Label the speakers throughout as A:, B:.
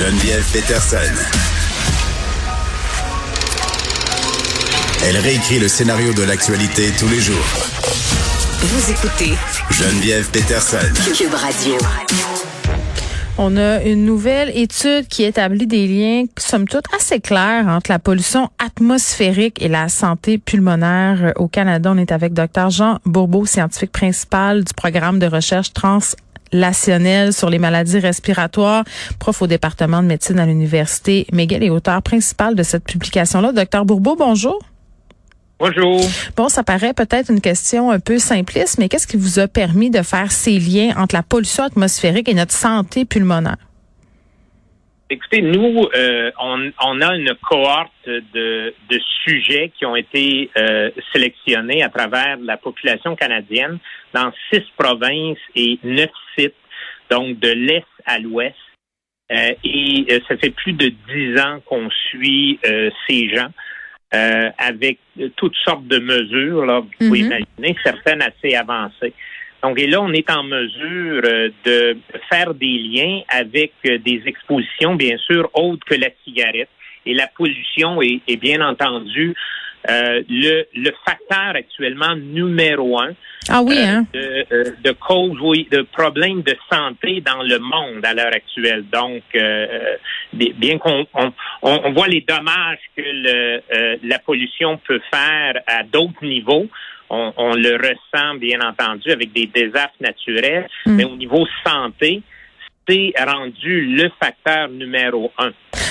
A: Geneviève Peterson. Elle réécrit le scénario de l'actualité tous les jours.
B: Vous écoutez
A: Geneviève Peterson.
B: Cube Radio.
C: On a une nouvelle étude qui établit des liens, somme toute, assez clairs entre la pollution atmosphérique et la santé pulmonaire au Canada. On est avec Dr. Jean Bourbeau, scientifique principal du programme de recherche translationnelle sur les maladies respiratoires, prof au département de médecine à l'Université McGill et auteur principal de cette publication-là. Docteur Bourbeau, bonjour.
D: Bonjour.
C: Bon, ça paraît peut-être une question un peu simpliste, mais qu'est-ce qui vous a permis de faire ces liens entre la pollution atmosphérique et notre santé pulmonaire?
D: Écoutez, nous, euh, on, on, a une cohorte de, de sujets qui ont été euh, sélectionnés à travers la population canadienne dans six provinces et neuf sites, donc de l'est à l'ouest. Euh, et euh, ça fait plus de dix ans qu'on suit euh, ces gens. Euh, avec toutes sortes de mesures, là, vous pouvez
C: Mhm.
D: imaginer, certaines assez avancées. Donc, et là, on est en mesure euh, de faire des liens avec euh, des expositions, bien sûr, autres que la cigarette. Et la pollution est, est bien entendu euh, le, le facteur actuellement numéro un
C: Ah oui,
D: euh,
C: hein?
D: de, euh, de cause, oui, de problèmes de santé dans le monde à l'heure actuelle. Donc, euh, bien qu'on on, on- voit les dommages que le, euh, la pollution peut faire à d'autres niveaux, on, on le ressent bien entendu avec des désastres naturels,
C: Mm.
D: mais au niveau santé, rendu le facteur numéro un.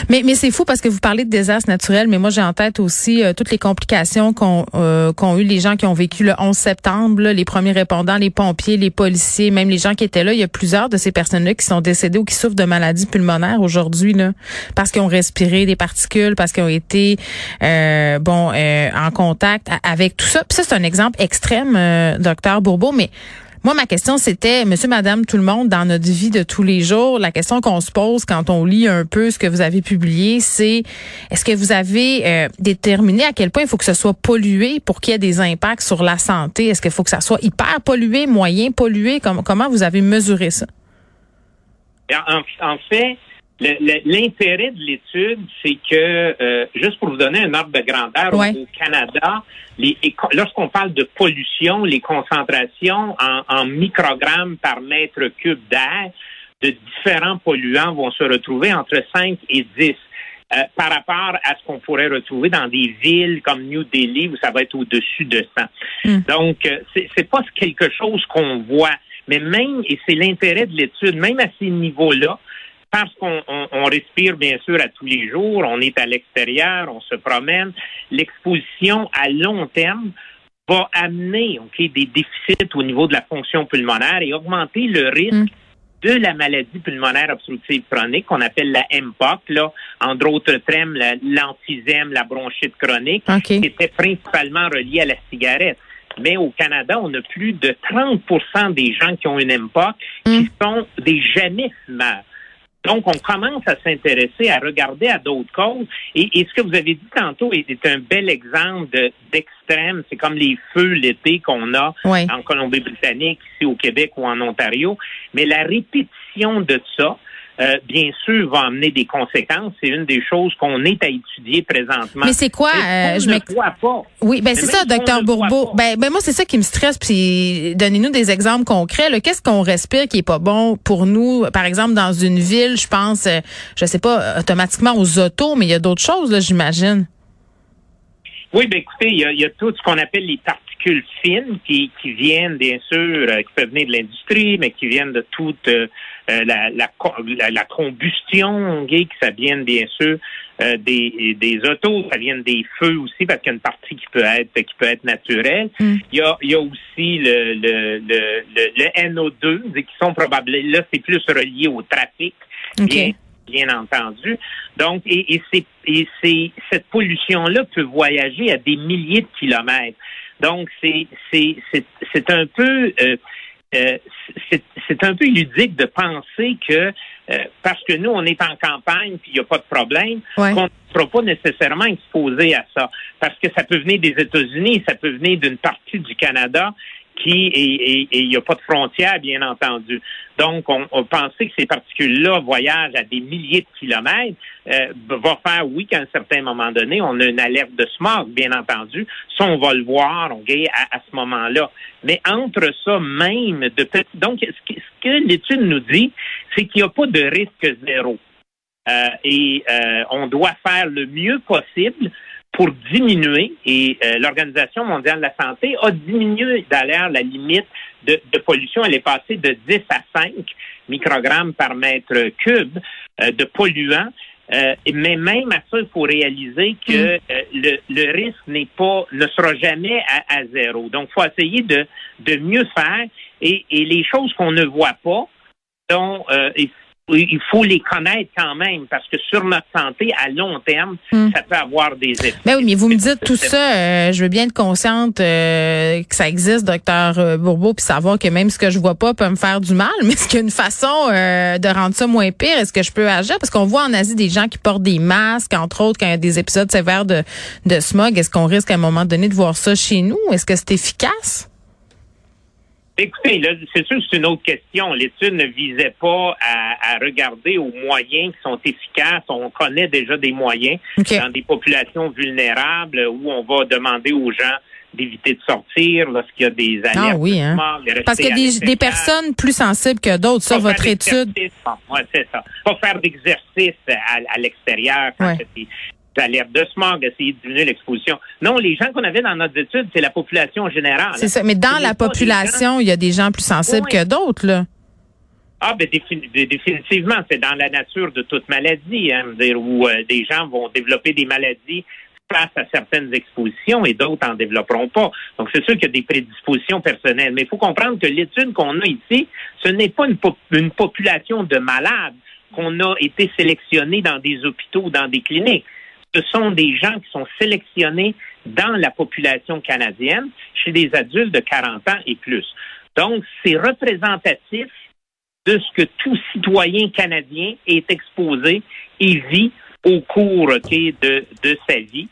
C: Mais, mais c'est fou parce que vous parlez de désastres naturels, mais moi j'ai en tête aussi euh, toutes les complications qu'ont euh, qu'ont eu les gens qui ont vécu le 11 septembre, là, les premiers répondants, les pompiers, les policiers, même les gens qui étaient là. Il y a plusieurs de ces personnes-là qui sont décédées ou qui souffrent de maladies pulmonaires aujourd'hui, là, parce qu'ils ont respiré des particules, parce qu'ils ont été euh, bon euh, en contact avec tout ça. Puis ça c'est un exemple extrême, euh, docteur Bourbeau, mais moi, ma question, c'était, monsieur, madame, tout le monde, dans notre vie de tous les jours, la question qu'on se pose quand on lit un peu ce que vous avez publié, c'est est-ce que vous avez euh, déterminé à quel point il faut que ce soit pollué pour qu'il y ait des impacts sur la santé? Est-ce qu'il faut que ça soit hyper pollué, moyen pollué? Comment, vous avez mesuré ça?
D: En, fait, l'intérêt de l'étude, c'est que, euh, juste pour vous donner un ordre de grandeur, au-
C: Ouais.
D: au, Canada, lorsqu'on parle de pollution, les concentrations en, en microgrammes par mètre cube d'air de différents polluants vont se retrouver entre 5 et 10. euh, par rapport à ce qu'on pourrait retrouver dans des villes comme New Delhi où ça va être au-dessus de 100.
C: Mm.
D: Donc, euh, c'est c'est pas quelque chose qu'on voit. Mais même, et c'est l'intérêt de l'étude, même à ces niveaux-là, parce qu'on on- on respire bien sûr à tous les jours, on est à l'extérieur, on se promène, l'exposition à long terme va amener ok, des déficits au niveau de la fonction pulmonaire et augmenter le risque
C: Mm.
D: de la maladie pulmonaire obstructive chronique qu'on appelle la MPOC, là, entre autres termes, l'emphysème, la bronchite chronique,
C: OK.
D: qui était principalement reliée à la cigarette. Mais au Canada, on a plus de 30% des gens qui ont une MPOC qui
C: Mm.
D: sont des jamais fumeurs. Donc, on commence à s'intéresser, à regarder à d'autres causes. Et, et ce que vous avez dit tantôt est, est un bel exemple de- d'extrême. C'est comme les feux l'été qu'on a en Colombie-Britannique, ici au Québec ou en Ontario. Mais la répétition de ça, euh, bien sûr, va amener des conséquences. C'est une des choses qu'on est à étudier présentement.
C: Mais c'est quoi, euh, je
D: ne voit pas.
C: Oui, ben c'est ça, docteur Bourbeau. Ben, ben moi c'est ça qui me stresse. Puis donnez-nous des exemples concrets. Qu'est-ce qu'on respire qui est pas bon pour nous? Par exemple, dans une ville, je pense, euh, je sais pas, automatiquement aux autos, mais il y a d'autres choses là, j'imagine.
D: Oui, ben écoutez, il y a, il y a tout ce qu'on appelle les particules fines qui, qui viennent, bien sûr, euh, qui peuvent venir de l'industrie, mais qui viennent de toute euh, euh, la, la, la, la combustion, ok, que ça vienne, bien sûr, euh, des, des autos, ça vient des feux aussi, parce qu'il y a une partie qui peut être qui peut être naturelle.
C: Mm.
D: Il, y a, il y a aussi le, le, le, le, le NO2, qui sont probablement, là, c'est plus relié au trafic. Bien, bien entendu. Donc, et, et, c'est, et c'est, cette pollution-là peut voyager à des milliers de kilomètres. Donc, c'est, c'est, c'est, c'est un peu, euh, euh, c'est, c'est un peu ludique de penser que euh, parce que nous, on est en campagne puis il n'y a pas de problème,
C: Ouais.
D: qu'on ne sera pas nécessairement exposé à ça. Parce que ça peut venir des États-Unis, ça peut venir d'une partie du Canada et il n'y a pas de frontières, bien entendu. Donc, on, pensait que ces particules-là voyagent à des milliers de kilomètres, euh, va faire, oui, qu'à un certain moment donné, on a une alerte de smog, bien entendu. Ça, on va le voir, on à, à ce moment-là. Mais entre ça même, de donc, ce que, que l'étude nous dit, c'est qu'il n'y a pas de risque zéro. Euh, et euh, on doit faire le mieux possible pour diminuer, et euh, l'Organisation mondiale de la santé a diminué d'ailleurs la limite de, pollution. Elle est passée de 10 à 5 microgrammes par mètre cube de polluants. mais même à ça, il faut réaliser que mm. le, risque n'est pas, ne sera jamais à, zéro. Donc, il faut essayer de, de mieux faire. Et, et les choses qu'on ne voit pas, dont il faut les connaître quand même parce que sur notre santé à long terme, hmm. ça peut avoir des effets.
C: Ben oui, mais vous me dites tout ça, euh, je veux bien être consciente euh, que ça existe, docteur euh, Bourbeau, puis savoir que même ce que je vois pas peut me faire du mal. Mais est-ce qu'il y a une façon de rendre ça moins pire? Est-ce que je peux agir? Parce qu'on voit en Asie des gens qui portent des masques, entre autres quand il y a des épisodes sévères de, de smog. Est-ce qu'on risque à un moment donné de voir ça chez nous? Est-ce que c'est efficace?
D: Écoutez, là, c'est sûr que c'est une autre question. L'étude ne visait pas à, regarder aux moyens qui sont efficaces. On connaît déjà des moyens dans des populations vulnérables où on va demander aux gens d'éviter de sortir lorsqu'il y a des alertes.
C: Ah oui, hein? Parce qu'il y a des, personnes plus sensibles que d'autres. Ça, votre étude.
D: Oui, c'est ça. Pas faire d'exercice à, l'extérieur quand d'alerte de smog, essayer de diminuer l'exposition. Non, les gens qu'on avait dans notre étude, c'est la population générale.
C: C'est ça, mais dans la population, il y a des gens plus sensibles que d'autres, là.
D: Ah, ben définitivement, c'est dans la nature de toute maladie, hein, où euh, des gens vont développer des maladies face à certaines expositions et d'autres en développeront pas. Donc, c'est sûr qu'il y a des prédispositions personnelles. Mais il faut comprendre que l'étude qu'on a ici, ce n'est pas une, une population de malades qu'on a été sélectionnés dans des hôpitaux ou dans des cliniques ce sont des gens qui sont sélectionnés dans la population canadienne chez des adultes de 40 ans et plus. Donc, c'est représentatif de ce que tout citoyen canadien est exposé et vit au cours de, de sa vie,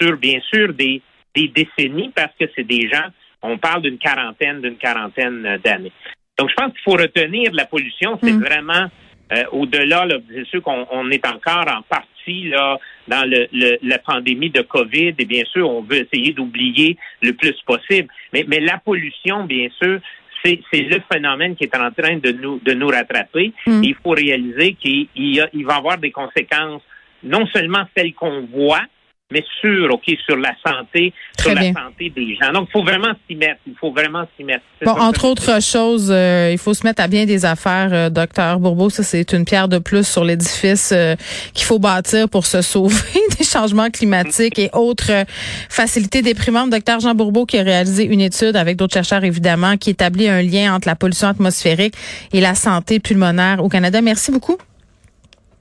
D: sur bien sûr des, des décennies, parce que c'est des gens, on parle d'une quarantaine, d'une quarantaine d'années. Donc, je pense qu'il faut retenir la pollution, c'est mm. vraiment euh, au-delà, c'est sûr qu'on est encore en partie là dans le, la pandémie de COVID et bien sûr, on veut essayer d'oublier le plus possible. Mais, mais la pollution, bien sûr, c'est le phénomène qui est en train de nous de nous rattraper. Mm. Il faut réaliser qu'il il, il va avoir des conséquences non seulement celles qu'on voit, mais sur, OK, sur la santé, sur la santé des gens. Donc, il faut vraiment s'y mettre. Il faut vraiment s'y mettre.
C: Bon, entre autres choses, euh, il faut se mettre à bien des affaires, euh, docteur Bourbeau. Ça, c'est une pierre de plus sur l'édifice euh, qu'il faut bâtir pour se sauver des changements climatiques et autres facilités déprimantes. Docteur Jean Bourbeau qui a réalisé une étude avec d'autres chercheurs, évidemment, qui établit un lien entre la pollution atmosphérique et la santé pulmonaire au Canada. Merci beaucoup.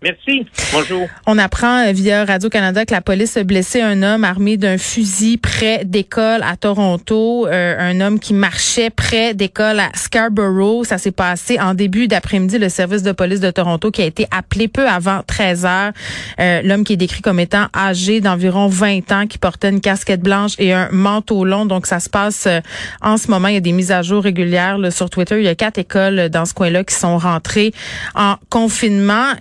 D: Merci. Bonjour.
C: On apprend euh, via Radio-Canada que la police a blessé un homme armé d'un fusil près d'école à Toronto. Euh, un homme qui marchait près d'école à Scarborough. Ça s'est passé en début d'après-midi. Le service de police de Toronto qui a été appelé peu avant 13 heures. Euh, l'homme qui est décrit comme étant âgé d'environ 20 ans, qui portait une casquette blanche et un manteau long. Donc, ça se passe en ce moment. Il y a des mises à jour régulières sur Twitter. Il y a quatre écoles dans ce coin-là qui sont rentrées en confinement.